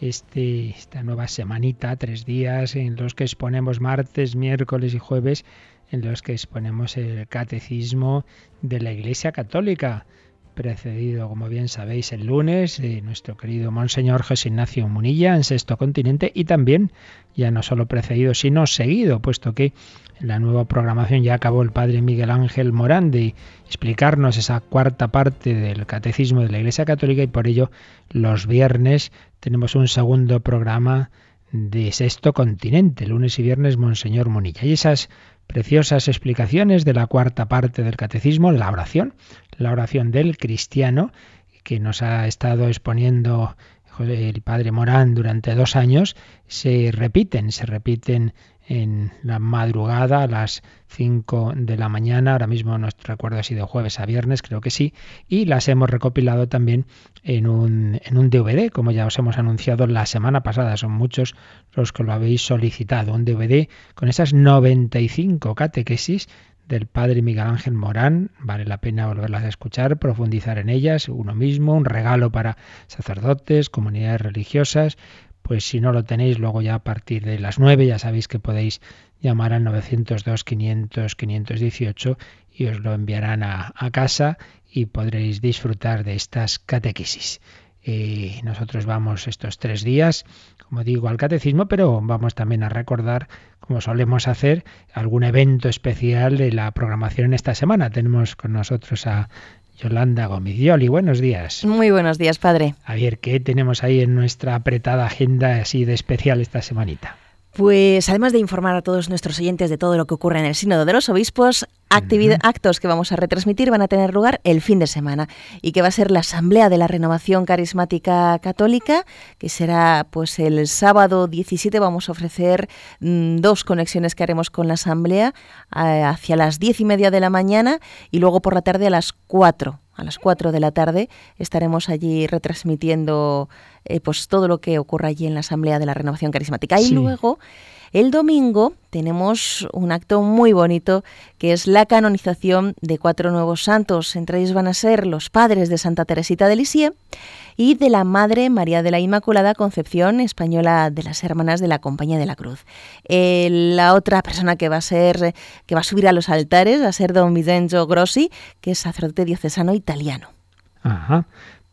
este, esta nueva semanita, tres días en los que exponemos martes, miércoles y jueves en los que exponemos el catecismo de la Iglesia Católica, precedido, como bien sabéis, el lunes de nuestro querido Monseñor José Ignacio Munilla en Sexto Continente y también, ya no solo precedido, sino seguido, puesto que en la nueva programación ya acabó el padre Miguel Ángel Morán de explicarnos esa cuarta parte del catecismo de la Iglesia Católica y por ello los viernes tenemos un segundo programa de Sexto Continente, lunes y viernes Monseñor Munilla. Y esas preciosas explicaciones de la cuarta parte del catecismo, la oración, la oración del cristiano, que nos ha estado exponiendo el padre Morán durante dos años, se repiten, se repiten en la madrugada a las 5 de la mañana, ahora mismo no recuerdo si de jueves a viernes, creo que sí, y las hemos recopilado también en un, en un DVD, como ya os hemos anunciado la semana pasada, son muchos los que lo habéis solicitado, un DVD con esas 95 catequesis del padre Miguel Ángel Morán. Vale la pena volverlas a escuchar, profundizar en ellas, uno mismo, un regalo para sacerdotes, comunidades religiosas pues si no lo tenéis luego ya a partir de las 9 ya sabéis que podéis llamar al 902 500 518 y os lo enviarán a, casa y podréis disfrutar de estas catequesis. Eh, nosotros vamos estos tres días, como digo, al catecismo, pero vamos también a recordar, como solemos hacer, algún evento especial de la programación en esta semana. Tenemos con nosotros a Yolanda Gomizioli, buenos días. Muy buenos días, padre. A ver, ¿qué tenemos ahí en nuestra apretada agenda así de especial esta semanita? Pues además de informar a todos nuestros oyentes de todo lo que ocurre en el Sínodo de los Obispos, actos que vamos a retransmitir van a tener lugar el fin de semana y que va a ser la Asamblea de la Renovación Carismática Católica, que será pues el sábado 17 vamos a ofrecer mm, dos conexiones que haremos con la Asamblea hacia las diez y media de la mañana y luego por la tarde a las 4 a las 4 de la tarde estaremos allí retransmitiendo eh, pues todo lo que ocurra allí en la Asamblea de la Renovación Carismática. Y luego, el domingo, tenemos un acto muy bonito que es la canonización de cuatro nuevos santos. Entre ellos van a ser los padres de Santa Teresita de Lisieux y de la Madre María de la Inmaculada Concepción Española de las Hermanas de la Compañía de la Cruz. Eh, la otra persona que va a ser que va a subir a los altares va a ser don Vincenzo Grossi, que es sacerdote diocesano italiano. Ajá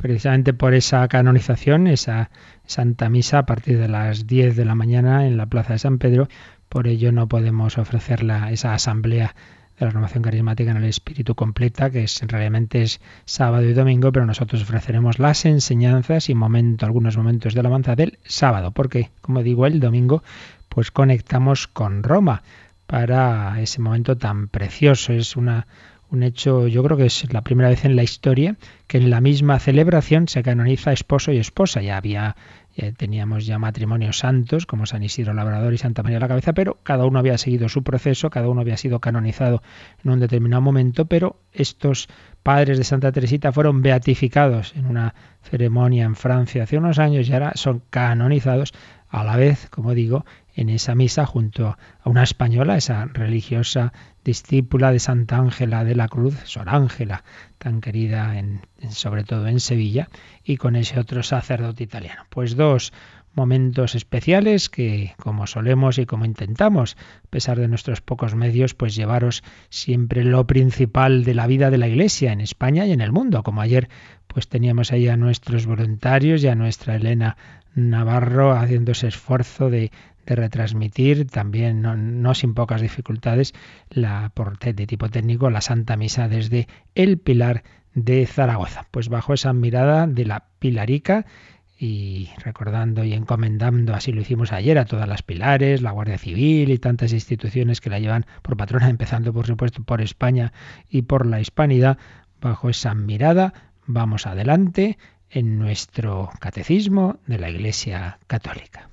precisamente por esa canonización, esa Santa Misa a partir de las 10 de la mañana en la Plaza de San Pedro. Por ello no podemos ofrecer esa asamblea de la renovación carismática en el espíritu completa, que es realmente es sábado y domingo, pero nosotros ofreceremos las enseñanzas y momento, algunos momentos de alabanza del sábado, porque, como digo, el domingo pues conectamos con Roma para ese momento tan precioso. Es una un hecho, yo creo que es la primera vez en la historia que en la misma celebración se canoniza esposo y esposa. Ya había, teníamos ya matrimonios santos como San Isidro Labrador y Santa María la Cabeza, pero cada uno había seguido su proceso, cada uno había sido canonizado en un determinado momento, pero estos padres de Santa Teresita fueron beatificados en una ceremonia en Francia hace unos años y ahora son canonizados a la vez, como digo, en esa misa junto a una española, esa religiosa discípula de Santa Ángela de la Cruz, Sor Ángela, tan querida en, sobre todo en Sevilla, y con ese otro sacerdote italiano. Pues dos momentos especiales que, como solemos y como intentamos, a pesar de nuestros pocos medios, pues llevaros siempre lo principal de la vida de la Iglesia en España y en el mundo, como ayer pues teníamos ahí a nuestros voluntarios y a nuestra Elena Navarro haciendo ese esfuerzo de, de retransmitir también no, sin pocas dificultades la por de tipo técnico la Santa Misa desde el Pilar de Zaragoza. Pues bajo esa mirada de la Pilarica y recordando y encomendando, así lo hicimos ayer, a todas las pilares, la Guardia Civil y tantas instituciones que la llevan por patrona, empezando por supuesto por España y por la hispanidad, bajo esa mirada vamos adelante en nuestro catecismo de la Iglesia Católica.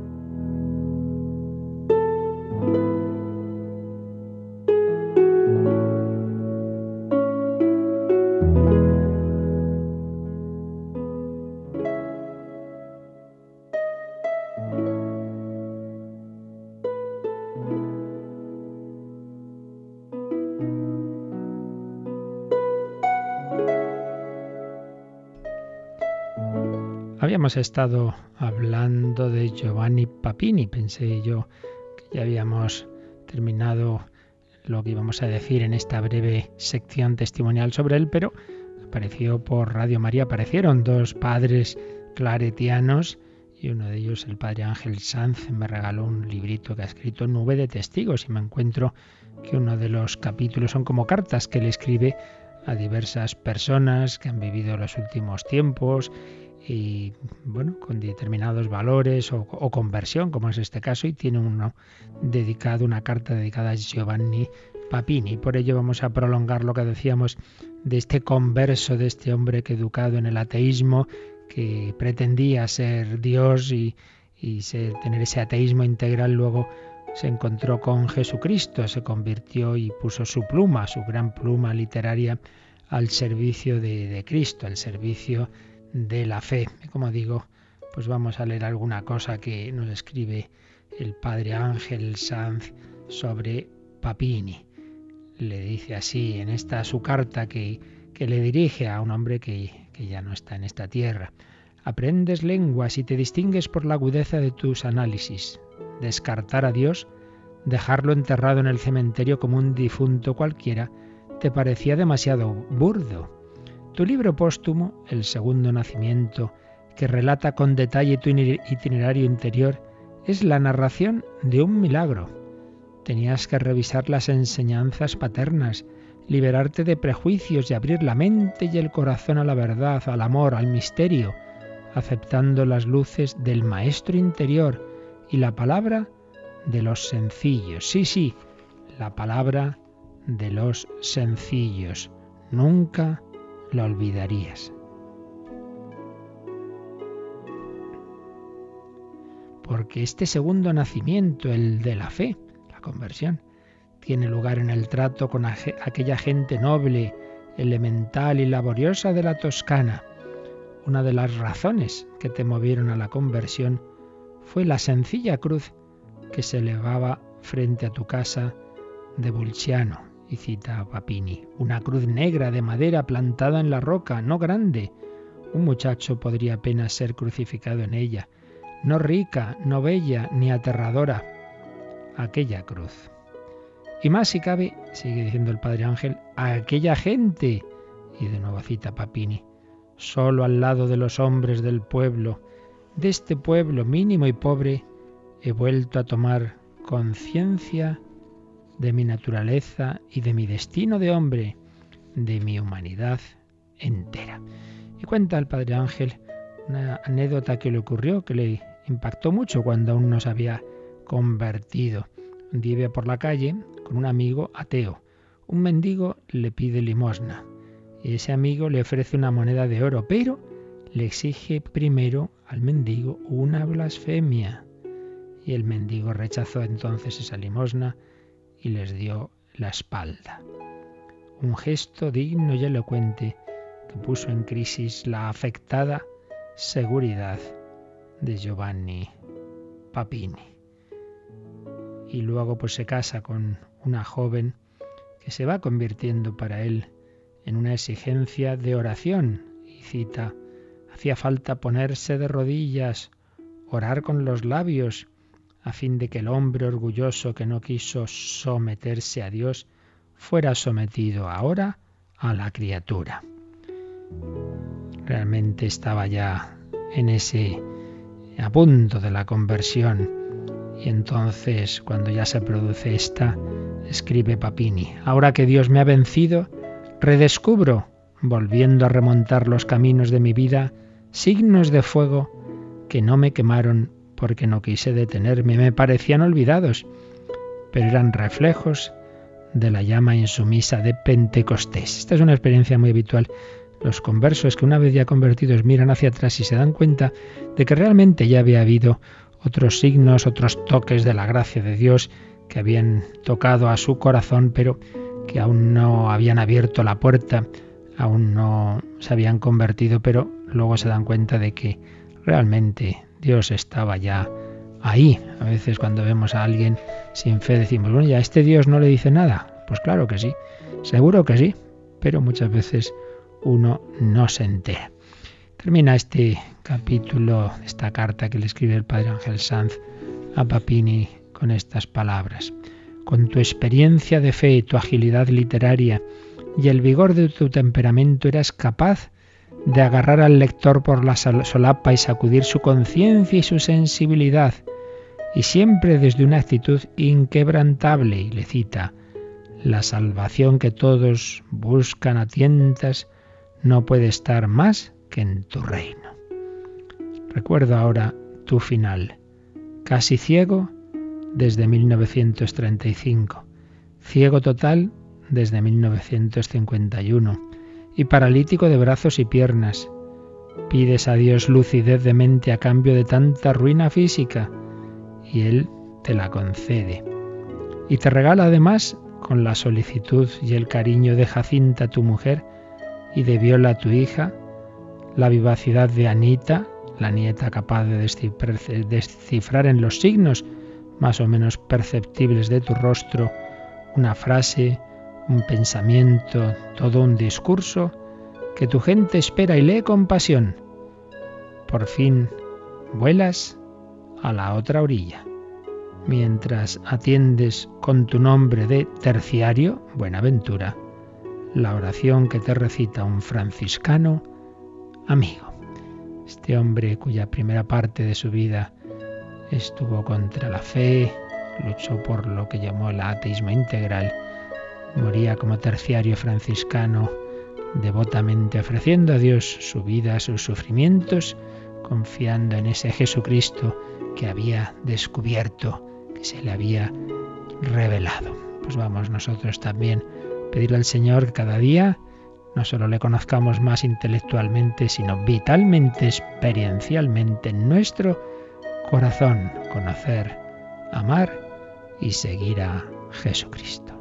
Habíamos estado hablando de Giovanni Papini, pensé yo que ya habíamos terminado lo que íbamos a decir en esta breve sección testimonial sobre él, pero apareció por Radio María, aparecieron dos padres claretianos y uno de ellos, el padre Ángel Sanz, me regaló un librito que ha escrito Nube de Testigos y me encuentro que uno de los capítulos son como cartas que le escribe a diversas personas que han vivido los últimos tiempos y bueno, con determinados valores o, conversión, como es este caso, y tiene uno dedicado, una carta dedicada a Giovanni Papini. Por ello vamos a prolongar lo que decíamos de este converso, de este hombre que educado en el ateísmo, que pretendía ser Dios y, y tener ese ateísmo integral, luego se encontró con Jesucristo, se convirtió y puso su pluma, su gran pluma literaria, al servicio de, de Cristo, al servicio de la fe. Como digo, pues vamos a leer alguna cosa que nos escribe el padre Ángel Sanz sobre Papini. Le dice así en esta su carta que, que le dirige a un hombre que, que ya no está en esta tierra. Aprendes lenguas y te distingues por la agudeza de tus análisis. Descartar a Dios, dejarlo enterrado en el cementerio como un difunto cualquiera, te parecía demasiado burdo tu libro póstumo, El Segundo Nacimiento, que relata con detalle tu itinerario interior, es la narración de un milagro. Tenías que revisar las enseñanzas paternas, liberarte de prejuicios y abrir la mente y el corazón a la verdad, al amor, al misterio, aceptando las luces del Maestro interior y la palabra de los sencillos. Sí, sí, la palabra de los sencillos. Nunca la olvidarías. Porque este segundo nacimiento, el de la fe, la conversión, tiene lugar en el trato con aquella gente noble, elemental y laboriosa de la Toscana. Una de las razones que te movieron a la conversión fue la sencilla cruz que se elevaba frente a tu casa de Bulciano y cita a Papini, una cruz negra de madera plantada en la roca, no grande. Un muchacho podría apenas ser crucificado en ella, no rica, no bella, ni aterradora. Aquella cruz. Y más si cabe, sigue diciendo el Padre Ángel, a aquella gente. Y de nuevo cita Papini, solo al lado de los hombres del pueblo, de este pueblo mínimo y pobre, he vuelto a tomar conciencia de mi naturaleza y de mi destino de hombre, de mi humanidad entera. Y cuenta el Padre Ángel una anécdota que le ocurrió, que le impactó mucho cuando aún no se había convertido. Un día iba por la calle con un amigo ateo. Un mendigo le pide limosna y ese amigo le ofrece una moneda de oro, pero le exige primero al mendigo una blasfemia. Y el mendigo rechazó entonces esa limosna y les dio la espalda. Un gesto digno y elocuente que puso en crisis la afectada seguridad de Giovanni Papini. Y luego pues se casa con una joven que se va convirtiendo para él en una exigencia de oración y cita, hacía falta ponerse de rodillas, orar con los labios a fin de que el hombre orgulloso que no quiso someterse a Dios fuera sometido ahora a la criatura. Realmente estaba ya en ese a punto de la conversión y entonces cuando ya se produce esta, escribe Papini, ahora que Dios me ha vencido, redescubro, volviendo a remontar los caminos de mi vida, signos de fuego que no me quemaron porque no quise detenerme, me parecían olvidados, pero eran reflejos de la llama insumisa de Pentecostés. Esta es una experiencia muy habitual. Los conversos que una vez ya convertidos miran hacia atrás y se dan cuenta de que realmente ya había habido otros signos, otros toques de la gracia de Dios que habían tocado a su corazón, pero que aún no habían abierto la puerta, aún no se habían convertido, pero luego se dan cuenta de que realmente Dios estaba ya ahí. A veces cuando vemos a alguien sin fe decimos, bueno, ya este Dios no le dice nada. Pues claro que sí, seguro que sí, pero muchas veces uno no se entera. Termina este capítulo, esta carta que le escribe el padre Ángel Sanz a Papini con estas palabras. Con tu experiencia de fe, tu agilidad literaria y el vigor de tu temperamento eras capaz de agarrar al lector por la solapa y sacudir su conciencia y su sensibilidad, y siempre desde una actitud inquebrantable, y le cita, la salvación que todos buscan a tientas no puede estar más que en tu reino. Recuerdo ahora tu final, casi ciego desde 1935, ciego total desde 1951 y paralítico de brazos y piernas. Pides a Dios lucidez de mente a cambio de tanta ruina física y Él te la concede. Y te regala además, con la solicitud y el cariño de Jacinta tu mujer y de Viola tu hija, la vivacidad de Anita, la nieta capaz de descifrar en los signos más o menos perceptibles de tu rostro una frase, un pensamiento, todo un discurso que tu gente espera y lee con pasión. Por fin vuelas a la otra orilla. Mientras atiendes con tu nombre de terciario, Buenaventura, la oración que te recita un franciscano amigo. Este hombre cuya primera parte de su vida estuvo contra la fe, luchó por lo que llamó el ateísmo integral, moría como terciario franciscano, devotamente ofreciendo a Dios su vida, sus sufrimientos, confiando en ese Jesucristo que había descubierto, que se le había revelado. Pues vamos nosotros también a pedirle al Señor que cada día no solo le conozcamos más intelectualmente, sino vitalmente, experiencialmente en nuestro corazón, conocer, amar y seguir a Jesucristo.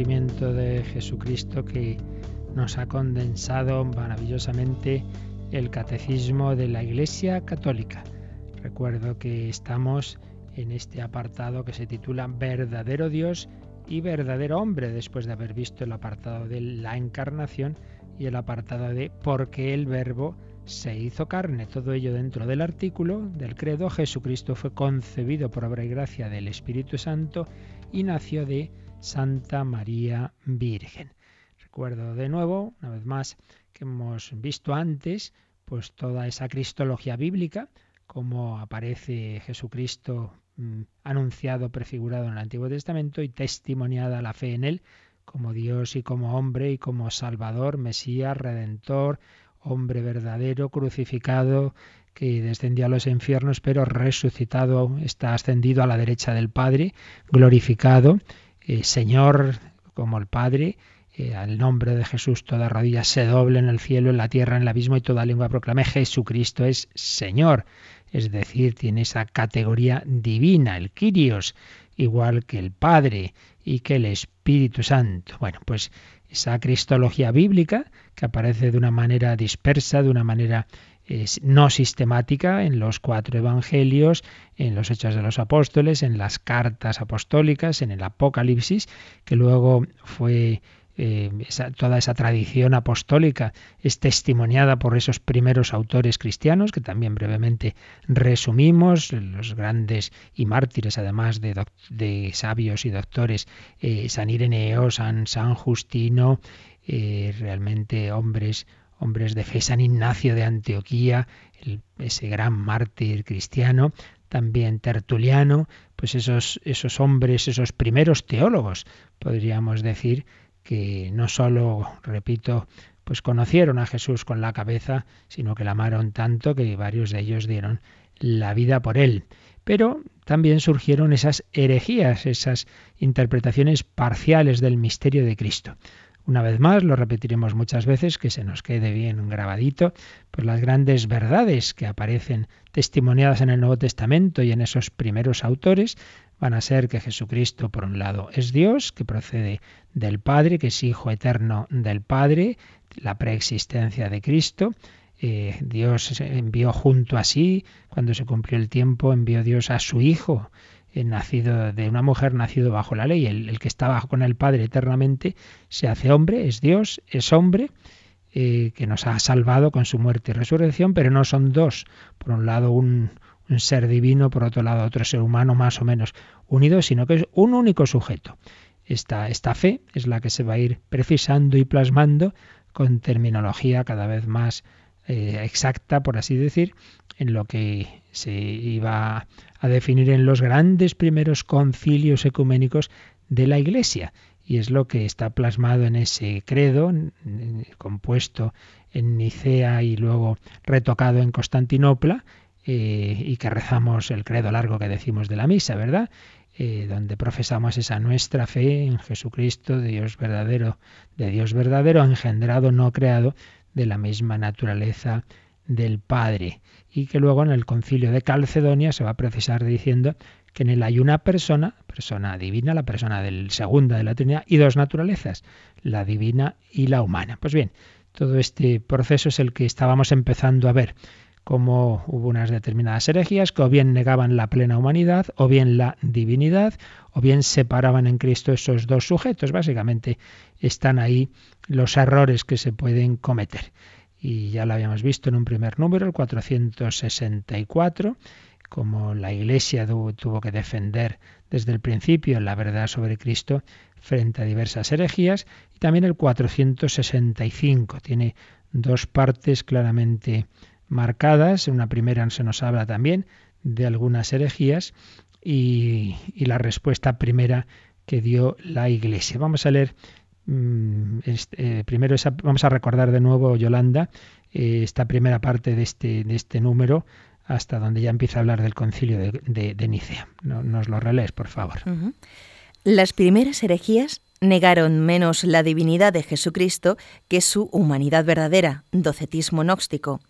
De Jesucristo que nos ha condensado maravillosamente el catecismo de la Iglesia Católica. Recuerdo que estamos en este apartado que se titula Verdadero Dios y verdadero hombre, después de haber visto el apartado de la encarnación y el apartado de por qué el verbo se hizo carne. Todo ello dentro del artículo del credo. Jesucristo fue concebido por obra y gracia del Espíritu Santo y nació de Santa María Virgen. Recuerdo de nuevo, una vez más, que hemos visto antes, pues toda esa cristología bíblica, como aparece Jesucristo mm, anunciado, prefigurado en el Antiguo Testamento y testimoniada la fe en él como Dios y como hombre y como Salvador, Mesías, Redentor, hombre verdadero, crucificado, que descendió a los infiernos, pero resucitado, está ascendido a la derecha del Padre, glorificado eh, Señor como el Padre, eh, al nombre de Jesús toda rodilla se doble en el cielo, en la tierra, en el abismo y toda lengua proclame Jesucristo es Señor. Es decir, tiene esa categoría divina, el Kyrios, igual que el Padre y que el Espíritu Santo. Bueno, pues esa cristología bíblica que aparece de una manera dispersa, de una manera no sistemática en los cuatro evangelios, en los hechos de los apóstoles, en las cartas apostólicas, en el Apocalipsis, que luego fue eh, toda esa tradición apostólica es testimoniada por esos primeros autores cristianos, que también brevemente resumimos, los grandes y mártires, además de, sabios y doctores, eh, San Ireneo, San, San Justino, eh, realmente hombres hombres de fe, San Ignacio de Antioquía, ese gran mártir cristiano, también Tertuliano, pues esos, esos hombres, esos primeros teólogos, podríamos decir que no solo, repito, pues conocieron a Jesús con la cabeza, sino que la amaron tanto que varios de ellos dieron la vida por él. Pero también surgieron esas herejías, esas interpretaciones parciales del misterio de Cristo. Una vez más, lo repetiremos muchas veces, que se nos quede bien grabadito, pues las grandes verdades que aparecen testimoniadas en el Nuevo Testamento y en esos primeros autores van a ser que Jesucristo, por un lado, es Dios, que procede del Padre, que es Hijo eterno del Padre, la preexistencia de Cristo, eh, Dios envió junto a sí, cuando se cumplió el tiempo, envió Dios a su Hijo, nacido de una mujer nacido bajo la ley. El, que está con el Padre eternamente se hace hombre, es Dios, es hombre, eh, que nos ha salvado con su muerte y resurrección, pero no son dos. Por un lado un, un ser divino, por otro lado otro ser humano más o menos unido, sino que es un único sujeto. Esta, esta fe es la que se va a ir precisando y plasmando con terminología cada vez más eh, exacta, por así decir, en lo que se iba a definir en los grandes primeros concilios ecuménicos de la Iglesia. Y es lo que está plasmado en ese credo, compuesto en Nicea y luego retocado en Constantinopla, eh, y que rezamos el credo largo que decimos de la misa, ¿verdad? Eh, donde profesamos esa nuestra fe en Jesucristo, Dios verdadero, de Dios verdadero, engendrado, no creado, de la misma naturaleza del Padre. Y que luego en el concilio de Calcedonia se va a precisar diciendo que en él hay una persona, persona divina, la persona del segunda de la Trinidad, y dos naturalezas, la divina y la humana. Pues bien, todo este proceso es el que estábamos empezando a ver como hubo unas determinadas herejías que o bien negaban la plena humanidad, o bien la divinidad, o bien separaban en Cristo esos dos sujetos. Básicamente están ahí los errores que se pueden cometer. Y ya lo habíamos visto en un primer número, el 464, como la Iglesia tuvo que defender desde el principio la verdad sobre Cristo frente a diversas herejías, y también el 465 tiene dos partes claramente marcadas. En una primera se nos habla también de algunas herejías y, la respuesta primera que dio la Iglesia. Vamos a leer este, eh, primero vamos a recordar de nuevo Yolanda eh, esta primera parte de este, de este número hasta donde ya empieza a hablar del concilio de, Nicea. nos lo relees, por favor. Las primeras herejías negaron menos la divinidad de Jesucristo que su humanidad verdadera, docetismo gnóstico.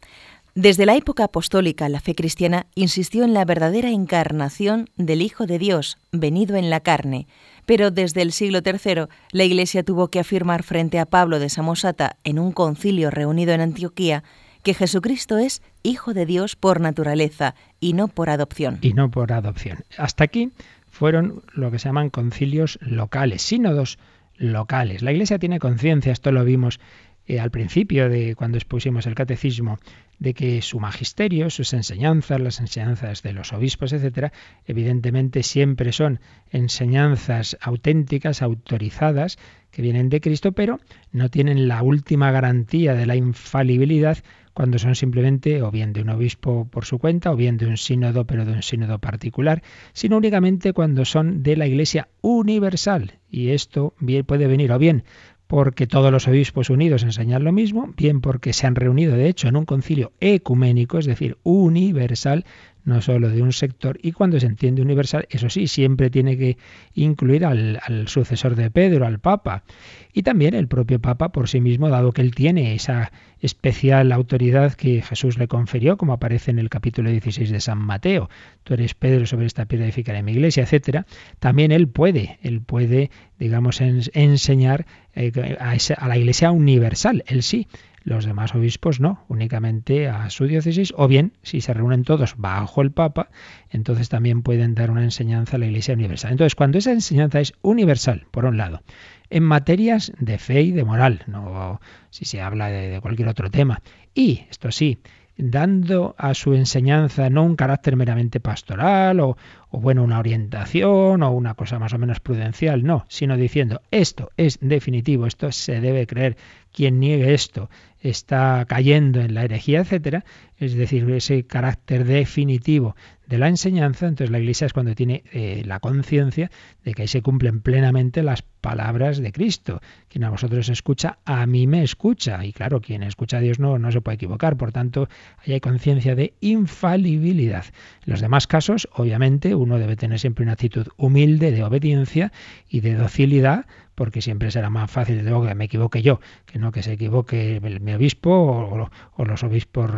Desde la época apostólica, la fe cristiana insistió en la verdadera encarnación del Hijo de Dios, venido en la carne, pero desde el siglo III la Iglesia tuvo que afirmar frente a Pablo de Samosata en un concilio reunido en Antioquía que Jesucristo es Hijo de Dios por naturaleza y no por adopción. Y no por adopción. Hasta aquí fueron lo que se llaman concilios locales, sínodos locales. La Iglesia tiene conciencia, esto lo vimos eh, al principio de cuando expusimos el catecismo, de que su magisterio, sus enseñanzas, las enseñanzas de los obispos, etcétera, evidentemente siempre son enseñanzas auténticas, autorizadas, que vienen de Cristo, pero no tienen la última garantía de la infalibilidad cuando son simplemente o bien de un obispo por su cuenta o bien de un sínodo, pero de un sínodo particular, sino únicamente cuando son de la Iglesia universal. Y esto puede venir o bien porque todos los obispos unidos enseñan lo mismo, bien porque se han reunido de hecho en un concilio ecuménico, es decir, universal, no solo de un sector, y cuando se entiende universal, eso sí, siempre tiene que incluir al, al, sucesor de Pedro, al Papa, y también el propio Papa por sí mismo, dado que él tiene esa especial autoridad que Jesús le confirió, como aparece en el capítulo 16 de San Mateo. Tú eres Pedro sobre esta piedra edificaré mi iglesia, etcétera. También él puede, él puede, digamos, enseñar eh, a, a la iglesia universal, él sí. Los demás obispos no, únicamente a su diócesis, o bien, si se reúnen todos bajo el Papa, entonces también pueden dar una enseñanza a la Iglesia universal. Entonces, cuando esa enseñanza es universal, por un lado, en materias de fe y de moral, no si se habla de, cualquier otro tema. Y, esto sí, dando a su enseñanza no un carácter meramente pastoral o, o bueno, una orientación o una cosa más o menos prudencial, no, sino diciendo esto es definitivo, esto se debe creer, quien niegue esto está cayendo en la herejía, etcétera, es decir, ese carácter definitivo de la enseñanza, entonces la Iglesia es cuando tiene eh, la conciencia de que ahí se cumplen plenamente las palabras de Cristo. Quien a vosotros escucha, a mí me escucha. Y claro, quien escucha a Dios no, no se puede equivocar. Por tanto, ahí hay conciencia de infalibilidad. En los demás casos, obviamente, uno debe tener siempre una actitud humilde de obediencia y de docilidad porque siempre será más fácil que me equivoque yo, que no que se equivoque mi obispo o, los obispos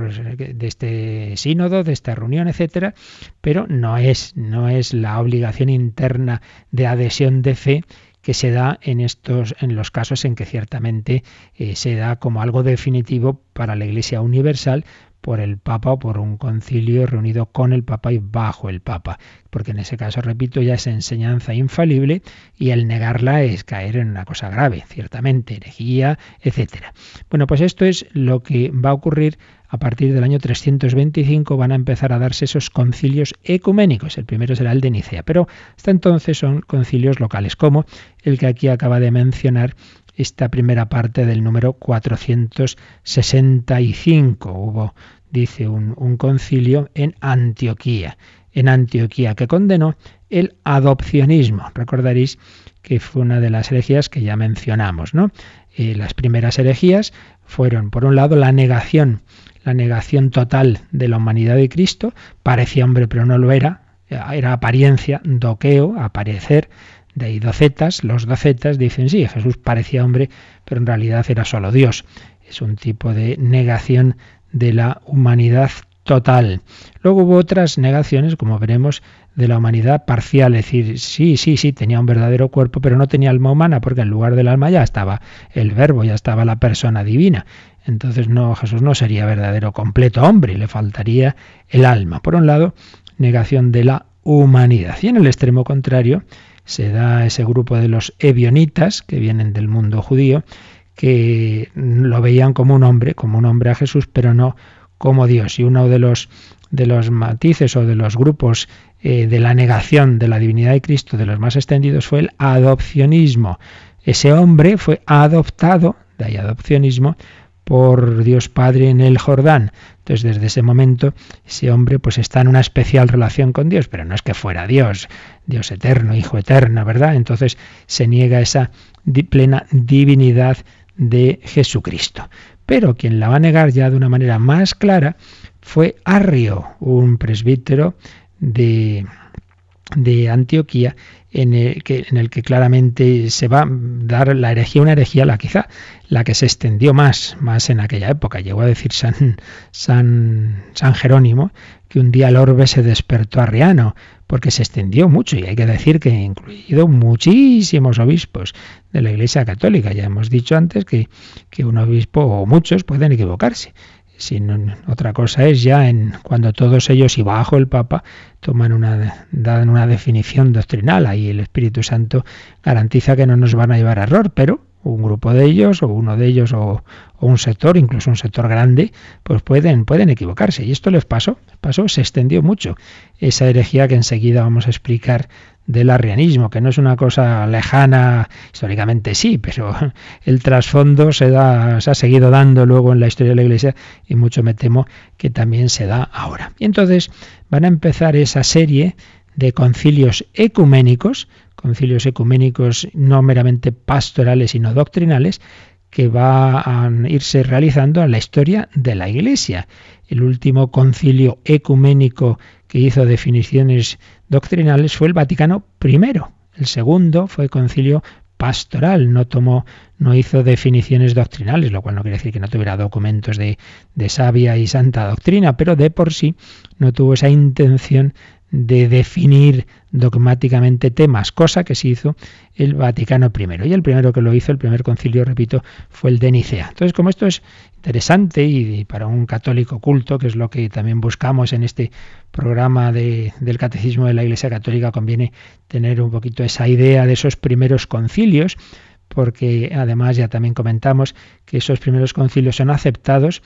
de este sínodo, de esta reunión, etcétera, pero no es, no es la obligación interna de adhesión de fe que se da en estos en los casos en que ciertamente eh, se da como algo definitivo para la Iglesia universal por el Papa o por un concilio reunido con el Papa y bajo el Papa, porque en ese caso, repito, ya es enseñanza infalible y el negarla es caer en una cosa grave, ciertamente, herejía, etcétera. Bueno, pues esto es lo que va a ocurrir a partir del año 325 van a empezar a darse esos concilios ecuménicos. El primero será el de Nicea, pero hasta entonces son concilios locales, como el que aquí acaba de mencionar esta primera parte del número 465. Hubo, dice, un, concilio en Antioquía, en Antioquía, que condenó el adopcionismo. Recordaréis que fue una de las herejías que ya mencionamos, ¿no? Eh, las primeras herejías fueron, por un lado, la negación, la negación total de la humanidad de Cristo, parecía hombre pero no lo era, era apariencia, doqueo, aparecer, de ahí docetas, los docetas dicen sí, Jesús parecía hombre, pero en realidad era solo Dios. Es un tipo de negación de la humanidad total. Luego hubo otras negaciones, como veremos, de la humanidad parcial, es decir, sí, sí, sí, tenía un verdadero cuerpo, pero no tenía alma humana, porque en lugar del alma ya estaba el verbo, ya estaba la persona divina. Entonces no, Jesús no sería verdadero completo hombre, le faltaría el alma. Por un lado, negación de la humanidad. Y en el extremo contrario, se da ese grupo de los ebionitas, que vienen del mundo judío, que lo veían como un hombre, como un hombre a Jesús, pero no como Dios. Y uno de los, de los matices o de los grupos eh, de la negación de la divinidad de Cristo, de los más extendidos, fue el adopcionismo. Ese hombre fue adoptado, de ahí adopcionismo, por Dios Padre en el Jordán. Entonces, desde ese momento, ese hombre pues está en una especial relación con Dios, pero no es que fuera Dios, Dios eterno, Hijo eterno, ¿verdad? Entonces se niega esa plena divinidad de Jesucristo. Pero quien la va a negar ya de una manera más clara fue Arrio, un presbítero de, de Antioquía, en el, que, en el que claramente se va a dar la herejía, una herejía la quizá la que se extendió más, más en aquella época. Llegó a decir San, San, San Jerónimo que un día el orbe se despertó arriano, porque se extendió mucho, y hay que decir que incluido muchísimos obispos de la Iglesia Católica. Ya hemos dicho antes que, que un obispo o muchos pueden equivocarse. Sin, otra cosa es ya en cuando todos ellos y bajo el Papa toman una dan una definición doctrinal ahí el Espíritu Santo garantiza que no nos van a llevar a error, pero un grupo de ellos o uno de ellos o, un sector, incluso un sector grande, pues pueden, pueden equivocarse. Y esto les pasó, pasó, se extendió mucho. Esa herejía que enseguida vamos a explicar del arrianismo, que no es una cosa lejana, históricamente sí, pero el trasfondo se, da, se ha seguido dando luego en la historia de la Iglesia y mucho me temo que también se da ahora. Y entonces van a empezar esa serie de concilios ecuménicos, concilios ecuménicos no meramente pastorales, sino doctrinales, que va a irse realizando en la historia de la Iglesia. El último concilio ecuménico que hizo definiciones doctrinales fue el Vaticano I. El segundo fue concilio pastoral, no tomó, no hizo definiciones doctrinales, lo cual no quiere decir que no tuviera documentos de, de sabia y santa doctrina, pero de por sí no tuvo esa intención de definir dogmáticamente temas, cosa que se hizo el Vaticano I. Y el primero que lo hizo, el primer concilio, repito, fue el de Nicea. Entonces, como esto es interesante y para un católico culto, que es lo que también buscamos en este programa de, del Catecismo de la Iglesia Católica, conviene tener un poquito esa idea de esos primeros concilios, porque además ya también comentamos que esos primeros concilios son aceptados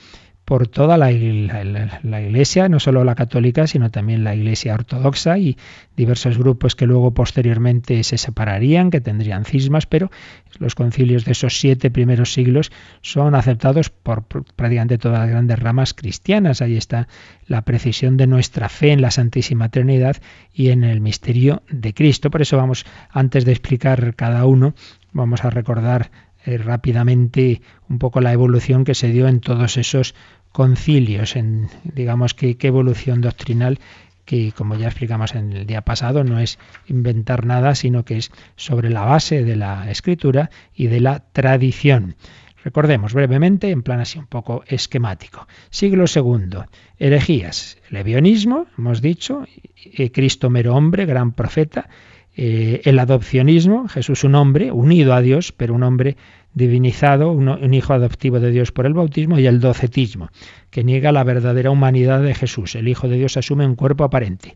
por toda la, Iglesia, no solo la católica, sino también la Iglesia ortodoxa y diversos grupos que luego posteriormente se separarían, que tendrían cismas, pero los concilios de esos siete primeros siglos son aceptados por prácticamente todas las grandes ramas cristianas. Ahí está la precisión de nuestra fe en la Santísima Trinidad y en el misterio de Cristo. Por eso vamos, antes de explicar cada uno, vamos a recordar eh, rápidamente un poco la evolución que se dio en todos esos concilios, en digamos que evolución doctrinal que como ya explicamos en el día pasado no es inventar nada, sino que es sobre la base de la escritura y de la tradición. Recordemos brevemente, en plan así un poco esquemático. Siglo II, herejías, levionismo, hemos dicho, Cristo mero hombre, gran profeta, eh, el adopcionismo, Jesús un hombre, unido a Dios, pero un hombre divinizado, un, hijo adoptivo de Dios por el bautismo, y el docetismo, que niega la verdadera humanidad de Jesús. El Hijo de Dios asume un cuerpo aparente.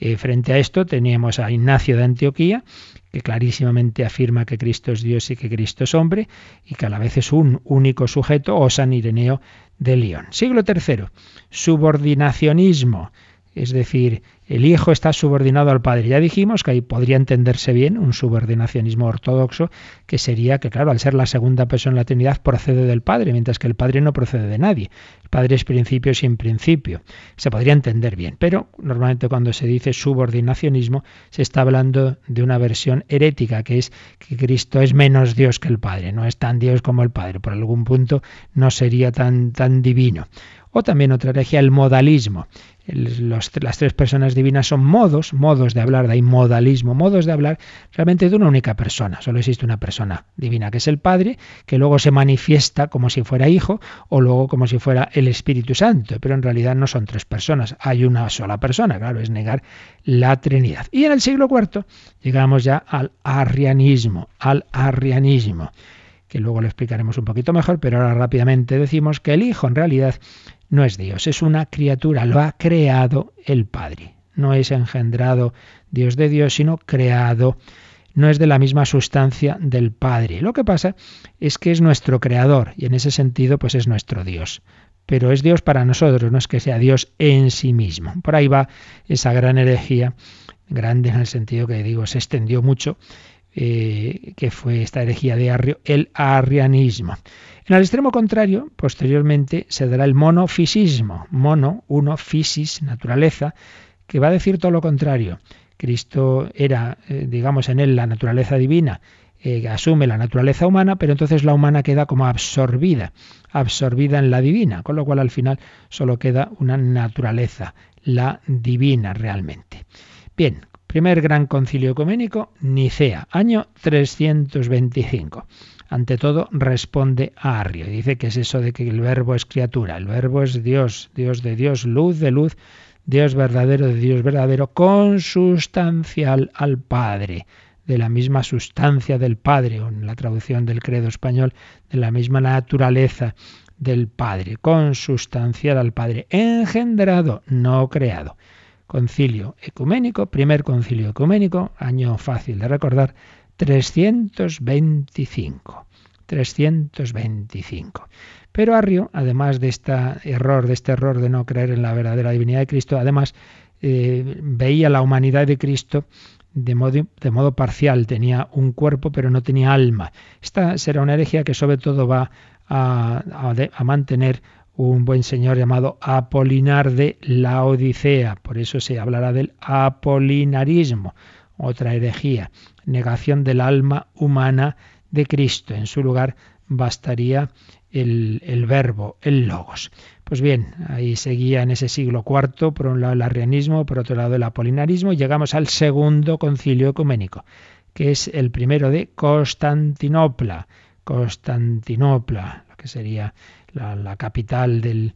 Eh, frente a esto teníamos a Ignacio de Antioquía, que clarísimamente afirma que Cristo es Dios y que Cristo es hombre, y que a la vez es un único sujeto, o San Ireneo de León. Siglo III, subordinacionismo, es decir, el hijo está subordinado al padre. Ya dijimos que ahí podría entenderse bien un subordinacionismo ortodoxo, que sería que, claro, al ser la segunda persona en la Trinidad, procede del padre, mientras que el padre no procede de nadie. El padre es principio sin principio. Se podría entender bien, pero normalmente cuando se dice subordinacionismo se está hablando de una versión herética, que es que Cristo es menos Dios que el padre, no es tan Dios como el padre. Por algún punto no sería tan, tan divino. O también otra herejía, el modalismo las tres personas divinas son modos, modos de hablar, de ahí modalismo, modos de hablar realmente de una única persona. Solo existe una persona divina, que es el Padre, que luego se manifiesta como si fuera Hijo o luego como si fuera el Espíritu Santo. Pero en realidad no son tres personas, hay una sola persona, claro, es negar la Trinidad. Y en el siglo IV llegamos ya al arrianismo, al arrianismo que luego lo explicaremos un poquito mejor, pero ahora rápidamente decimos que el Hijo en realidad no es Dios, es una criatura, lo ha creado el Padre. No es engendrado Dios de Dios, sino creado. No es de la misma sustancia del Padre. Lo que pasa es que es nuestro creador y en ese sentido pues es nuestro Dios. Pero es Dios para nosotros, no es que sea Dios en sí mismo. Por ahí va esa gran herejía, grande en el sentido que digo, se extendió mucho, eh, que fue esta herejía de Arrio, el arrianismo. En el extremo contrario, posteriormente, se dará el monofisismo. Mono, uno, fisis, naturaleza, que va a decir todo lo contrario. Cristo era, eh, digamos, en él la naturaleza divina, eh, asume la naturaleza humana, pero entonces la humana queda como absorbida, absorbida en la divina, con lo cual al final solo queda una naturaleza, la divina realmente. Bien, primer gran concilio ecuménico, Nicea, año 325 ante todo responde a Arrio. Dice que es eso de que el verbo es criatura, el verbo es Dios, Dios de Dios, luz de luz, Dios verdadero de Dios verdadero, consustancial al Padre, de la misma sustancia del Padre, o en la traducción del credo español, de la misma naturaleza del Padre, consustancial al Padre, engendrado, no creado. Concilio ecuménico, primer concilio ecuménico, año fácil de recordar, 325. 325. Pero Arrio, además de este error, de este error de no creer en la verdadera divinidad de Cristo, además eh, veía la humanidad de Cristo de modo, parcial, tenía un cuerpo pero no tenía alma. Esta será una herejía que sobre todo va a mantener un buen señor llamado Apolinar de la Odisea. Por eso se hablará del apolinarismo, otra herejía negación del alma humana de Cristo. En su lugar bastaría el, verbo, el logos. Pues bien, ahí seguía en ese siglo IV, por un lado el arrianismo, por otro lado el apolinarismo, y llegamos al segundo concilio ecuménico, que es el primero de Constantinopla. Constantinopla, lo que sería la, capital del,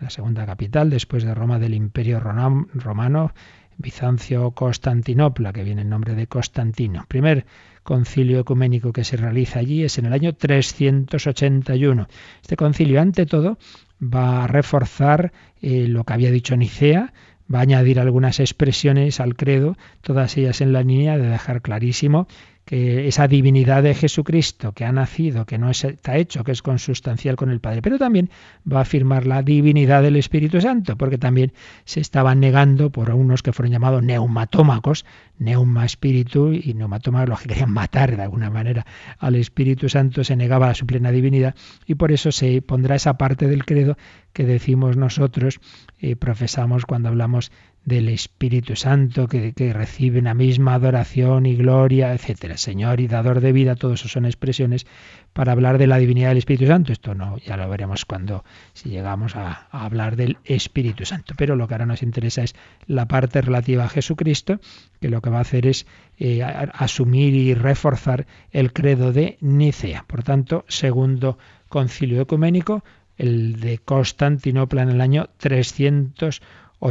la segunda capital después de Roma del Imperio Romano, Bizancio Constantinopla, que viene en nombre de Constantino. Primer concilio ecuménico que se realiza allí es en el año 381. Este concilio, ante todo, va a reforzar eh, lo que había dicho Nicea, va a añadir algunas expresiones al credo, todas ellas en la línea de dejar clarísimo que esa divinidad de Jesucristo que ha nacido, que no está hecho, que es consustancial con el Padre, pero también va a afirmar la divinidad del Espíritu Santo, porque también se estaban negando por unos que fueron llamados neumatómacos, neuma espíritu y neumatómacos los que querían matar de alguna manera al Espíritu Santo, se negaba a su plena divinidad y por eso se pondrá esa parte del credo que decimos nosotros y profesamos cuando hablamos del Espíritu Santo que, que, recibe una misma adoración y gloria, etcétera. Señor y dador de vida, todo eso son expresiones para hablar de la divinidad del Espíritu Santo. Esto no, ya lo veremos cuando si llegamos a, hablar del Espíritu Santo. Pero lo que ahora nos interesa es la parte relativa a Jesucristo, que lo que va a hacer es eh, asumir y reforzar el credo de Nicea. Por tanto, segundo concilio ecuménico, el de Constantinopla en el año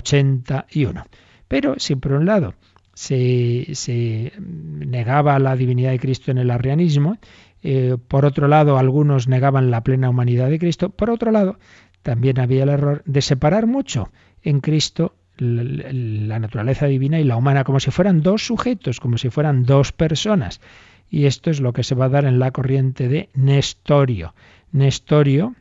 381. Pero si por un lado se, negaba la divinidad de Cristo en el arrianismo, eh, por otro lado algunos negaban la plena humanidad de Cristo, por otro lado también había el error de separar mucho en Cristo la naturaleza divina y la humana, como si fueran dos sujetos, como si fueran dos personas. Y esto es lo que se va a dar en la corriente de Nestorio. Nestorio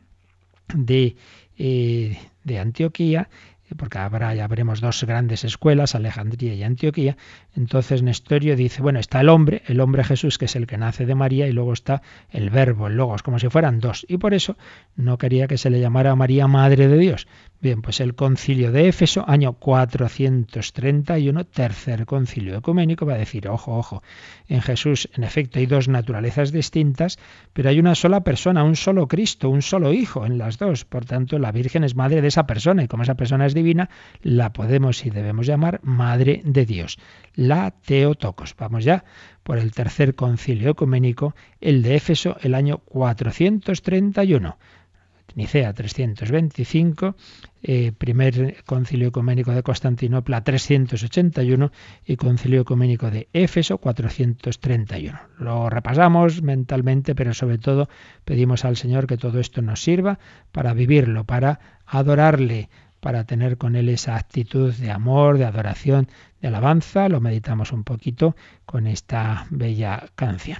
de, eh, de Antioquía, porque habrá, ya veremos, dos grandes escuelas, Alejandría y Antioquía. Entonces Nestorio dice, bueno, está el hombre, el hombre Jesús, que es el que nace de María, y luego está el verbo, el logos, como si fueran dos. Y por eso no quería que se le llamara a María Madre de Dios, Bien, pues el concilio de Éfeso, año 431, tercer concilio ecuménico, va a decir, ojo, ojo, en Jesús en efecto hay dos naturalezas distintas, pero hay una sola persona, un solo Cristo, un solo Hijo en las dos. Por tanto, la Virgen es madre de esa persona y como esa persona es divina, la podemos y debemos llamar Madre de Dios, la Teotocos. Vamos ya por el tercer concilio ecuménico, el de Éfeso, el año 431. Nicea 325, eh, primer concilio ecuménico de Constantinopla 381 y concilio ecuménico de Éfeso 431. Lo repasamos mentalmente, pero sobre todo pedimos al Señor que todo esto nos sirva para vivirlo, para adorarle, para tener con Él esa actitud de amor, de adoración, de alabanza. Lo meditamos un poquito con esta bella canción.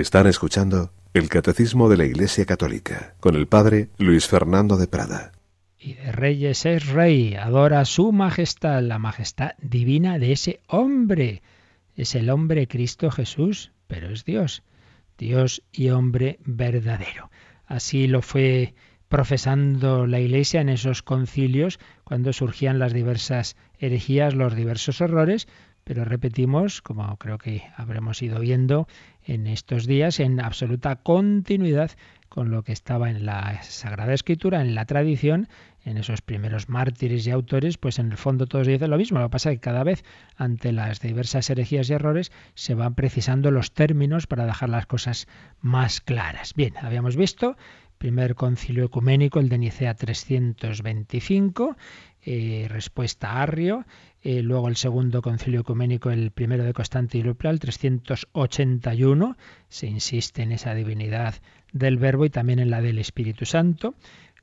Están escuchando el Catecismo de la Iglesia Católica con el Padre Luis Fernando de Prada. Y de reyes es rey, adora su majestad, la majestad divina de ese hombre. Es el hombre Cristo Jesús, pero es Dios, Dios y hombre verdadero. Así lo fue profesando la Iglesia en esos concilios cuando surgían las diversas herejías, los diversos errores, pero repetimos, como creo que habremos ido viendo en estos días, en absoluta continuidad con lo que estaba en la Sagrada Escritura, en la tradición, en esos primeros mártires y autores, pues en el fondo todos dicen lo mismo. Lo que pasa es que cada vez ante las diversas herejías y errores se van precisando los términos para dejar las cosas más claras. Bien, habíamos visto primer concilio ecuménico, el de Nicea 325, eh, respuesta a Arrio, eh, luego el segundo concilio ecuménico, el primero de Constantinopla, el 381, se insiste en esa divinidad del Verbo y también en la del Espíritu Santo.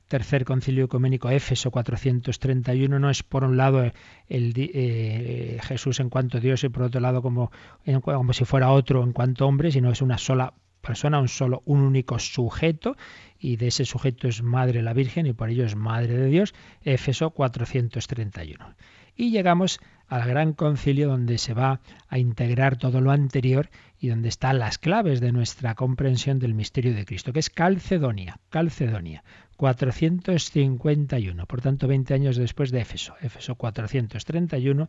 Tercer concilio ecuménico, Éfeso 431, no es por un lado el, eh, Jesús en cuanto Dios y por otro lado como, como si fuera otro en cuanto hombre, sino es una sola persona, un solo, un único sujeto, y de ese sujeto es Madre la Virgen y por ello es Madre de Dios, Éfeso 431. Y llegamos al gran concilio donde se va a integrar todo lo anterior y donde están las claves de nuestra comprensión del misterio de Cristo, que es Calcedonia, Calcedonia, 451, por tanto 20 años después de Éfeso, Éfeso 431,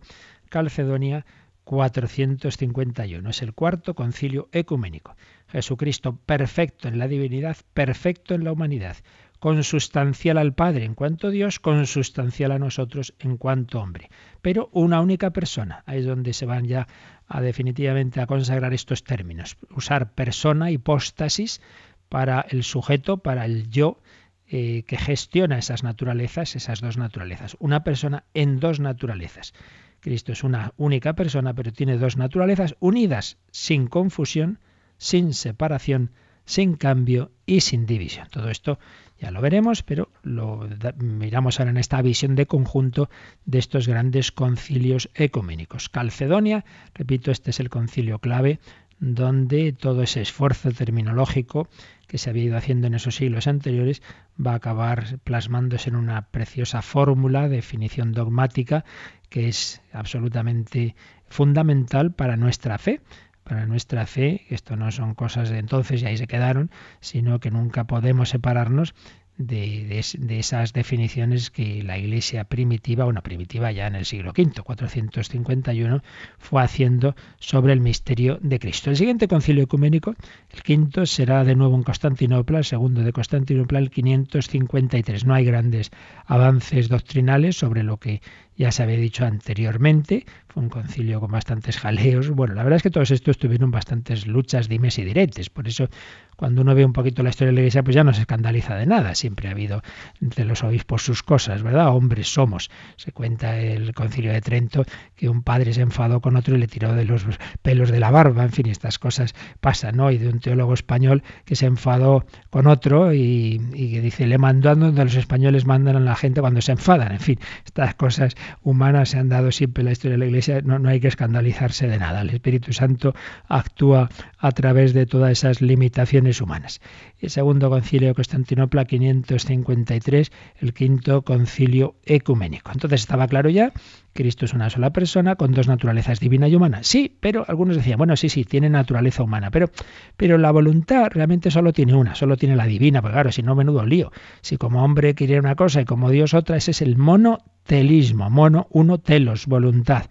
Calcedonia 451. Es el cuarto concilio ecuménico. Jesucristo perfecto en la divinidad, perfecto en la humanidad, consustancial al Padre en cuanto Dios, consustancial a nosotros en cuanto hombre. Pero una única persona. Ahí es donde se van ya a definitivamente a consagrar estos términos. Usar persona, hipóstasis, para el sujeto, para el yo, eh, que gestiona esas naturalezas, esas dos naturalezas. Una persona en dos naturalezas. Cristo es una única persona, pero tiene dos naturalezas unidas sin confusión, sin separación, sin cambio y sin división. Todo esto ya lo veremos, pero lo miramos ahora en esta visión de conjunto de estos grandes concilios ecuménicos. Calcedonia, repito, este es el concilio clave donde todo ese esfuerzo terminológico que se había ido haciendo en esos siglos anteriores va a acabar plasmándose en una preciosa fórmula, definición dogmática, que es absolutamente fundamental para nuestra fe. Para nuestra fe, esto no son cosas de entonces y ahí se quedaron, sino que nunca podemos separarnos de, esas definiciones que la Iglesia primitiva, bueno, primitiva ya en el siglo V, 451, fue haciendo sobre el misterio de Cristo. El siguiente concilio ecuménico, el quinto, será de nuevo en Constantinopla, el segundo de Constantinopla, el 553. No hay grandes avances doctrinales sobre lo que ya se había dicho anteriormente, fue un concilio con bastantes jaleos. Bueno, la verdad es que todos estos tuvieron bastantes luchas, dimes y diretes. Por eso, cuando uno ve un poquito la historia de la Iglesia, pues ya no se escandaliza de nada. Siempre ha habido entre los obispos sus cosas, ¿verdad? Hombres somos. Se cuenta el concilio de Trento que un padre se enfadó con otro y le tiró de los pelos de la barba. En fin, estas cosas pasan, ¿no? Y de un teólogo español que se enfadó con otro y, que dice, le mandó a donde los españoles mandan a la gente cuando se enfadan. En fin, estas cosas humanas se han dado siempre en la historia de la Iglesia, no, no hay que escandalizarse de nada. El Espíritu Santo actúa a través de todas esas limitaciones humanas. El segundo concilio de Constantinopla, 553, el quinto concilio ecuménico. Entonces estaba claro ya, Cristo es una sola persona con dos naturalezas, divina y humana. Sí, pero algunos decían, bueno, sí, sí, tiene naturaleza humana, pero, pero la voluntad realmente solo tiene una, solo tiene la divina, porque claro, si no, menudo lío. Si como hombre quiere una cosa y como Dios otra, ese es el mono telismo, mono, uno, telos, voluntad.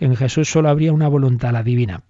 En Jesús solo habría una voluntad, la divina.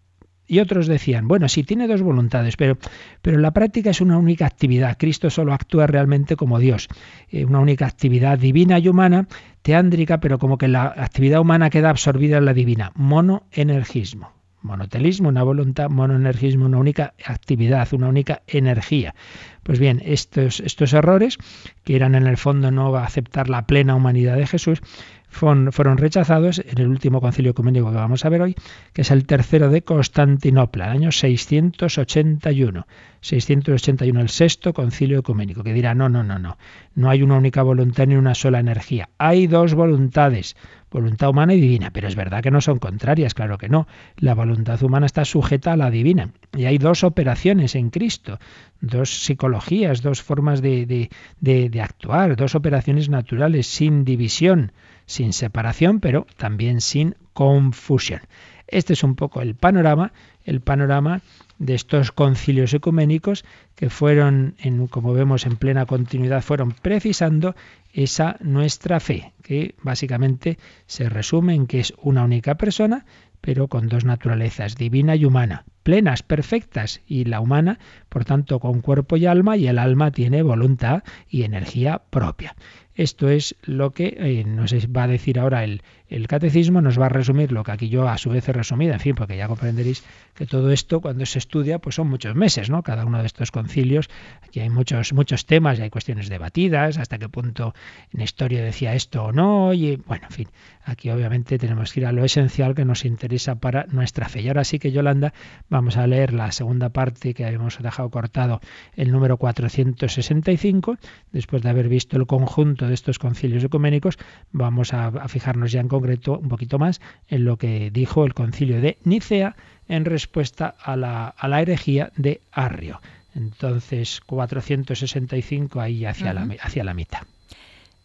Y otros decían, bueno, sí tiene dos voluntades, pero, pero la práctica es una única actividad. Cristo solo actúa realmente como Dios. Eh, una única actividad divina y humana, teándrica, pero como que la actividad humana queda absorbida en la divina. Monoenergismo. Monotelismo, una voluntad, monoenergismo, una única actividad, una única energía. Pues bien, estos, estos errores, que eran en el fondo no aceptar la plena humanidad de Jesús, fueron, rechazados en el último concilio ecuménico que vamos a ver hoy, que es el tercero de Constantinopla, año 681. 681, el sexto concilio ecuménico, que dirá, no, no, no, no, no hay una única voluntad ni una sola energía. Hay dos voluntades, voluntad humana y divina, pero es verdad que no son contrarias, claro que no. La voluntad humana está sujeta a la divina. Y hay dos operaciones en Cristo, dos psicologías, dos formas de, de actuar, dos operaciones naturales sin división sin separación, pero también sin confusión. Este es un poco el panorama, el panorama de estos concilios ecuménicos que fueron, como vemos en plena continuidad, fueron precisando esa nuestra fe, que básicamente se resume en que es una única persona, pero con dos naturalezas, divina y humana, plenas, perfectas, y la humana, por tanto, con cuerpo y alma, y el alma tiene voluntad y energía propia. Esto es lo que eh, nos va a decir ahora el, el catecismo nos va a resumir lo que aquí yo a su vez he resumido, en fin, porque ya comprenderéis que todo esto cuando se estudia pues son muchos meses, ¿no? Cada uno de estos concilios, aquí hay muchos muchos temas y hay cuestiones debatidas, hasta qué punto en historia decía esto o no, y bueno, en fin, aquí obviamente tenemos que ir a lo esencial que nos interesa para nuestra fe. Y ahora sí que Yolanda vamos a leer la segunda parte que habíamos dejado cortado, el número 465, después de haber visto el conjunto de estos concilios ecuménicos, vamos a, a fijarnos ya en concreto un poquito más en lo que dijo el concilio de Nicea en respuesta a la, a la herejía de Arrio. Entonces, 465 ahí hacia, la, hacia la mitad.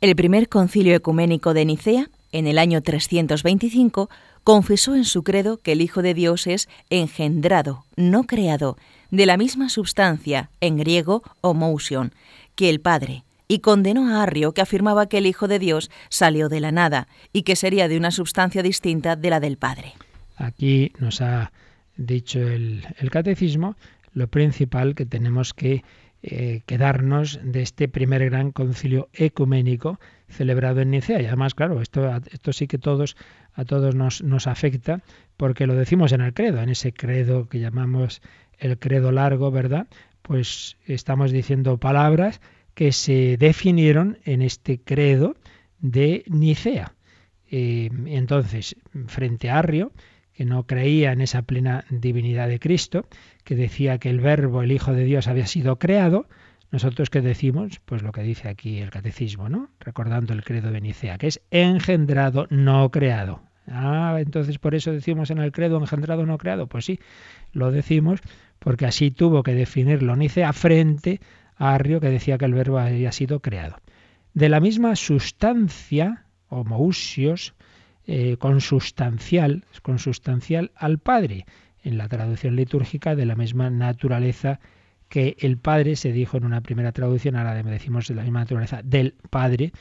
El primer concilio ecuménico de Nicea, en el año 325, confesó en su credo que el Hijo de Dios es engendrado, no creado, de la misma substancia, en griego homousion, que el Padre, y condenó a Arrio que afirmaba que el Hijo de Dios salió de la nada y que sería de una sustancia distinta de la del Padre. Aquí nos ha dicho el, catecismo lo principal que tenemos que eh, quedarnos de este primer gran concilio ecuménico celebrado en Nicea. Y además, claro, esto, esto sí que todos, a todos nos, nos afecta porque lo decimos en el credo, en ese credo que llamamos el credo largo, ¿verdad? Pues estamos diciendo palabras que se definieron en este credo de Nicea. Eh, entonces, frente a Arrio, que no creía en esa plena divinidad de Cristo, que decía que el Verbo, el Hijo de Dios, había sido creado, nosotros qué decimos, pues lo que dice aquí el catecismo, ¿no? Recordando el credo de Nicea, que es engendrado, no creado. Ah, entonces por eso decimos en el credo engendrado, no creado. Pues sí, lo decimos porque así tuvo que definirlo Nicea frente Arrio, que decía que el verbo había sido creado. De la misma sustancia, homousios, eh, consustancial, consustancial al Padre, en la traducción litúrgica de la misma naturaleza que el Padre, se dijo en una primera traducción, ahora decimos de la misma naturaleza del Padre,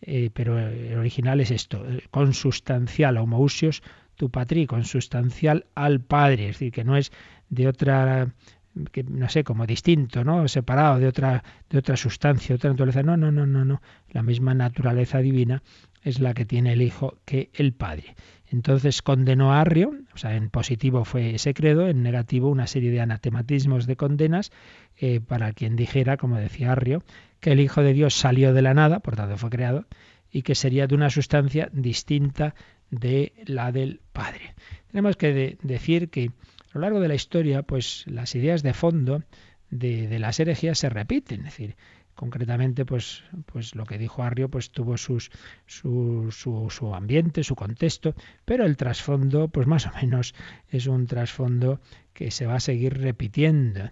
eh, pero el original es esto, eh, consustancial, homousios, tu patri, consustancial al Padre, es decir, que no es de otra que no sé, como distinto, ¿no? Separado de otra, de otra sustancia, otra naturaleza. No, no, no, no, no. La misma naturaleza divina es la que tiene el Hijo que el Padre. Entonces condenó a Arrio, o sea, en positivo fue ese credo, en negativo una serie de anatematismos de condenas eh, para quien dijera, como decía Arrio, que el Hijo de Dios salió de la nada, por tanto fue creado, y que sería de una sustancia distinta de la del Padre. Tenemos que decir que a lo largo de la historia, pues las ideas de fondo de, las herejías se repiten, es decir, concretamente pues pues lo que dijo Arrio pues tuvo sus su, su, ambiente su contexto pero el trasfondo pues más o menos es un trasfondo que se va a seguir repitiendo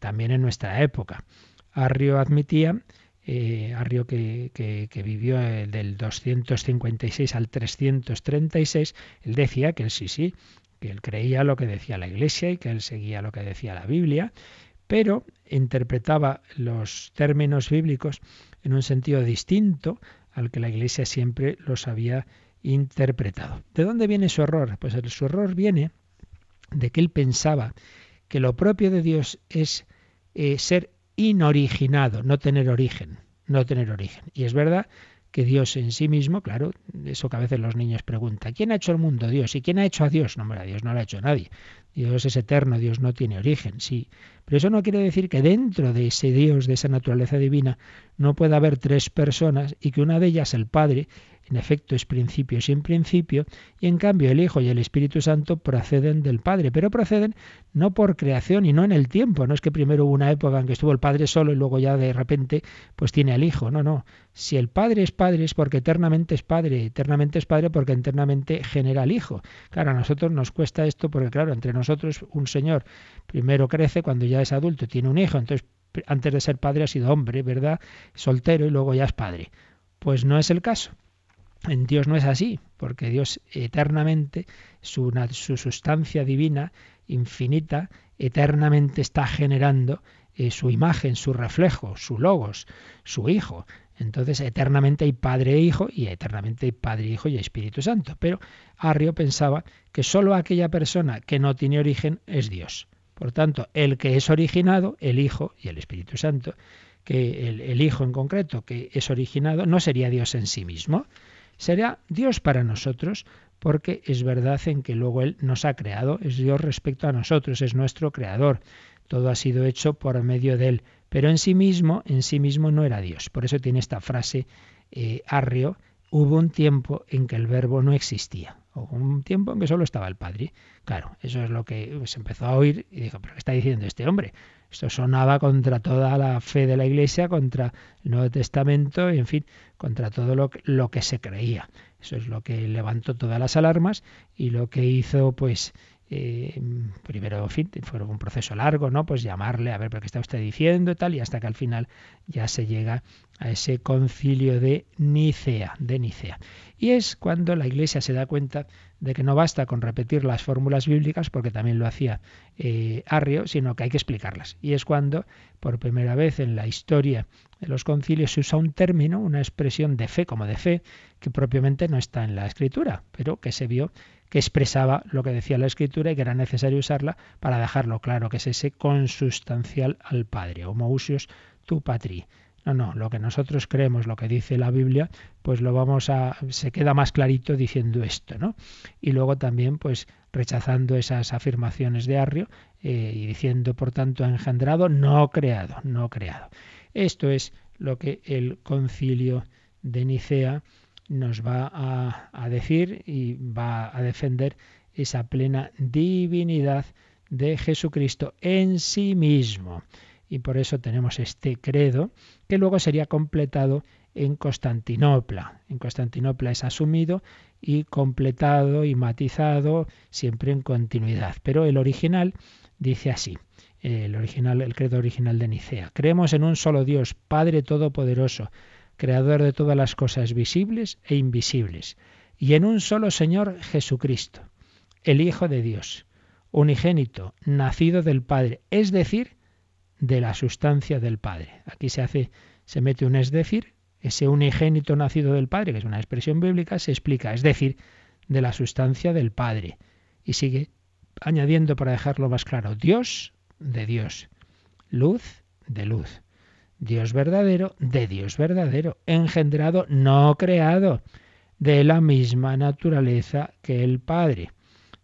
también en nuestra época. Arrio admitía eh, Arrio que, que, vivió del 256 al 336 él decía que el sí sí que él creía lo que decía la Iglesia y que él seguía lo que decía la Biblia, pero interpretaba los términos bíblicos en un sentido distinto al que la Iglesia siempre los había interpretado. ¿De dónde viene su error? Pues su error viene de que él pensaba que lo propio de Dios es eh, ser inoriginado, no tener origen, no tener origen. Y es verdad que Dios en sí mismo, claro, eso que a veces los niños preguntan, ¿quién ha hecho el mundo? Dios. ¿Y quién ha hecho a Dios? No, hombre, a Dios no lo ha hecho nadie. Dios es eterno, Dios no tiene origen, sí. Pero eso no quiere decir que dentro de ese Dios, de esa naturaleza divina, no pueda haber tres personas y que una de ellas, el Padre, en efecto es principio sin principio, y en cambio el Hijo y el Espíritu Santo proceden del Padre, pero proceden no por creación y no en el tiempo, no es que primero hubo una época en que estuvo el Padre solo y luego ya de repente pues tiene al Hijo, no, no. Si el Padre es Padre es porque eternamente es Padre, eternamente es Padre porque eternamente genera al Hijo. Claro, a nosotros nos cuesta esto porque claro, entre nosotros un Señor primero crece cuando ya es adulto, tiene un hijo, entonces antes de ser padre ha sido hombre, ¿verdad? Soltero y luego ya es padre. Pues no es el caso. En Dios no es así, porque Dios eternamente, su, su sustancia divina, infinita, eternamente está generando eh, su imagen, su reflejo, su logos, su Hijo. Entonces, eternamente hay Padre e Hijo y eternamente hay Padre, Hijo y Espíritu Santo. Pero Arrio pensaba que sólo aquella persona que no tiene origen es Dios. Por tanto, el que es originado, el Hijo y el Espíritu Santo, que el, el Hijo en concreto, que es originado, no sería Dios en sí mismo, será Dios para nosotros, porque es verdad en que luego Él nos ha creado, es Dios respecto a nosotros, es nuestro creador. Todo ha sido hecho por medio de Él, pero en sí mismo, en sí mismo no era Dios. Por eso tiene esta frase eh, Arrio, hubo un tiempo en que el verbo no existía, o un tiempo en que solo estaba el Padre. Claro, eso es lo que se empezó a oír y dijo, pero ¿qué está diciendo este hombre? Esto sonaba contra toda la fe de la Iglesia, contra el Nuevo Testamento, en fin, contra todo lo que se creía. Eso es lo que levantó todas las alarmas y lo que hizo, pues, eh, primero, en fin, fue un proceso largo, ¿no? Pues llamarle, a ver, ¿pero qué está usted diciendo y tal? Y hasta que al final ya se llega a ese concilio de Nicea, de Nicea. Y es cuando la Iglesia se da cuenta de que no basta con repetir las fórmulas bíblicas, porque también lo hacía eh, Arrio, sino que hay que explicarlas. Y es cuando, por primera vez en la historia de los concilios, se usa un término, una expresión de fe como de fe, que propiamente no está en la Escritura, pero que se vio que expresaba lo que decía la Escritura y que era necesario usarla para dejarlo claro, que es ese consustancial al Padre, homoousios tu patri. No, no, lo que nosotros creemos, lo que dice la Biblia, pues lo vamos a se queda más clarito diciendo esto, ¿no? Y luego también pues rechazando esas afirmaciones de Arrio eh, y diciendo por tanto engendrado, no creado, no creado. Esto es lo que el concilio de Nicea nos va a, decir y va a defender esa plena divinidad de Jesucristo en sí mismo. Y por eso tenemos este credo que luego sería completado en Constantinopla. En Constantinopla es asumido y completado y matizado siempre en continuidad. Pero el original dice así, el original, el credo original de Nicea. Creemos en un solo Dios, Padre Todopoderoso, creador de todas las cosas visibles e invisibles, y en un solo Señor Jesucristo, el Hijo de Dios, unigénito, nacido del Padre, es decir, de la sustancia del Padre. Aquí se hace, se mete un es decir, ese unigénito nacido del Padre, que es una expresión bíblica, se explica, es decir, de la sustancia del Padre. Y sigue añadiendo para dejarlo más claro, Dios de Dios, luz de luz. Dios verdadero de Dios verdadero, engendrado, no creado, de la misma naturaleza que el Padre,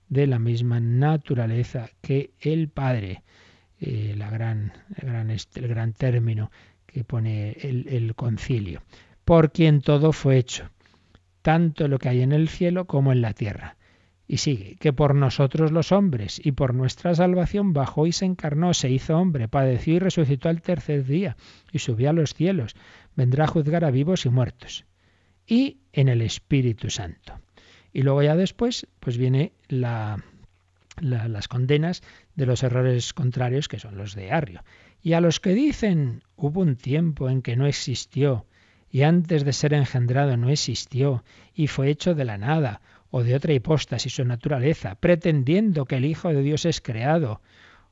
de la misma naturaleza que el Padre. Eh, gran, el, gran, el gran término que pone el concilio. Por quien todo fue hecho, tanto lo que hay en el cielo como en la tierra y sigue, que por nosotros los hombres y por nuestra salvación bajó y se encarnó, se hizo hombre, padeció y resucitó al tercer día y subió a los cielos, vendrá a juzgar a vivos y muertos. Y en el Espíritu Santo. Y luego ya después, pues viene la, las condenas de los errores contrarios, que son los de Arrio. Y a los que dicen, hubo un tiempo en que no existió, y antes de ser engendrado no existió, y fue hecho de la nada, o de otra hipóstasis o naturaleza, pretendiendo que el Hijo de Dios es creado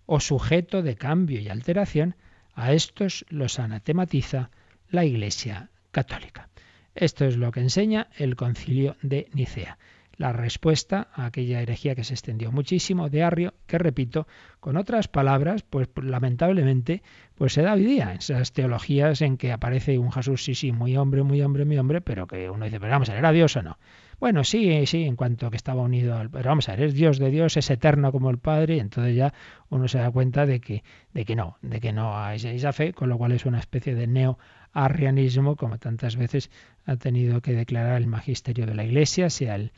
o sujeto de cambio y alteración, a estos los anatematiza la Iglesia católica. Esto es lo que enseña el concilio de Nicea la respuesta a aquella herejía que se extendió muchísimo de Arrio, que repito, con otras palabras, pues lamentablemente, pues se da hoy día esas teologías en que aparece un Jesús, sí, sí, muy hombre, muy hombre, muy hombre, pero que uno dice, pero vamos ¿era Dios o no? Bueno, sí, sí, en cuanto que estaba unido al... Pero vamos a ver, es Dios de Dios, es eterno como el Padre, y entonces ya uno se da cuenta de que, de que no, de que no hay esa fe, con lo cual es una especie de neo-arrianismo, como tantas veces ha tenido que declarar el magisterio de la Iglesia, sea el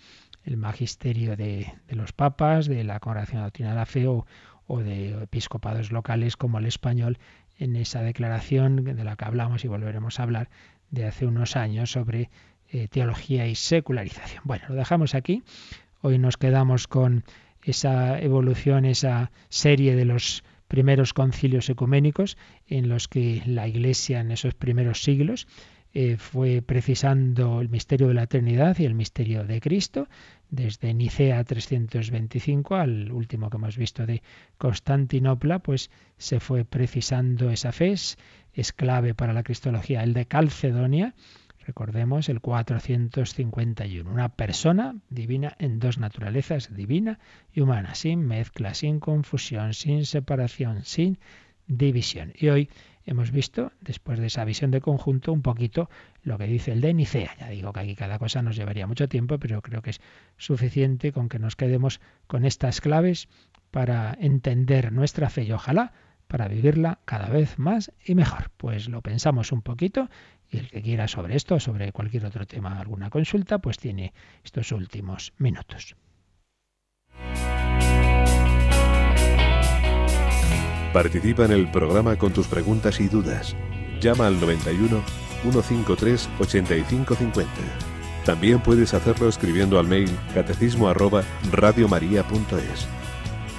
el magisterio de, los papas, de la Congregación de Doctrina de la Fe o, de episcopados locales como el español en esa declaración de la que hablamos y volveremos a hablar de hace unos años sobre eh, teología y secularización. Bueno, lo dejamos aquí. Hoy nos quedamos con esa evolución, esa serie de los primeros concilios ecuménicos en los que la Iglesia en esos primeros siglos eh, fue precisando el misterio de la eternidad y el misterio de Cristo, desde Nicea 325 al último que hemos visto de Constantinopla, pues se fue precisando esa fe, es clave para la cristología. El de Calcedonia, recordemos, el 451, una persona divina en dos naturalezas, divina y humana, sin mezcla, sin confusión, sin separación, sin división. Y hoy hemos visto, después de esa visión de conjunto, un poquito lo que dice el de Nicea. Ya digo que aquí cada cosa nos llevaría mucho tiempo, pero creo que es suficiente con que nos quedemos con estas claves para entender nuestra fe y ojalá para vivirla cada vez más y mejor. Pues lo pensamos un poquito y el que quiera sobre esto o sobre cualquier otro tema, alguna consulta, pues tiene estos últimos minutos. Participa en el programa con tus preguntas y dudas. Llama al 91 153 8550. También puedes hacerlo escribiendo al mail catecismo arroba.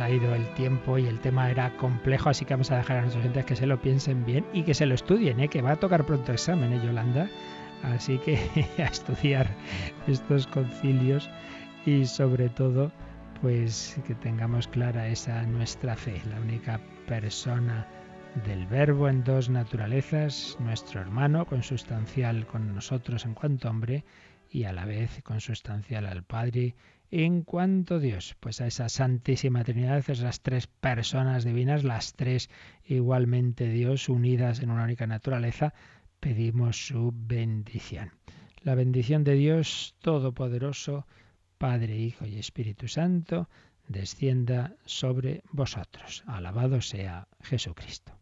ha ido el tiempo y el tema era complejo, así que vamos a dejar a nuestros oyentes que se lo piensen bien y que se lo estudien, ¿eh? que va a tocar pronto examen, ¿eh, Yolanda? Así que a estudiar estos concilios y sobre todo, pues que tengamos clara esa nuestra fe, la única persona del verbo en dos naturalezas, nuestro hermano, consustancial con nosotros en cuanto hombre, y a la vez consustancial al Padre en cuanto Dios, pues a esa Santísima Trinidad, esas tres personas divinas, las tres igualmente Dios, unidas en una única naturaleza, pedimos su bendición. La bendición de Dios Todopoderoso, Padre, Hijo y Espíritu Santo, descienda sobre vosotros. Alabado sea Jesucristo.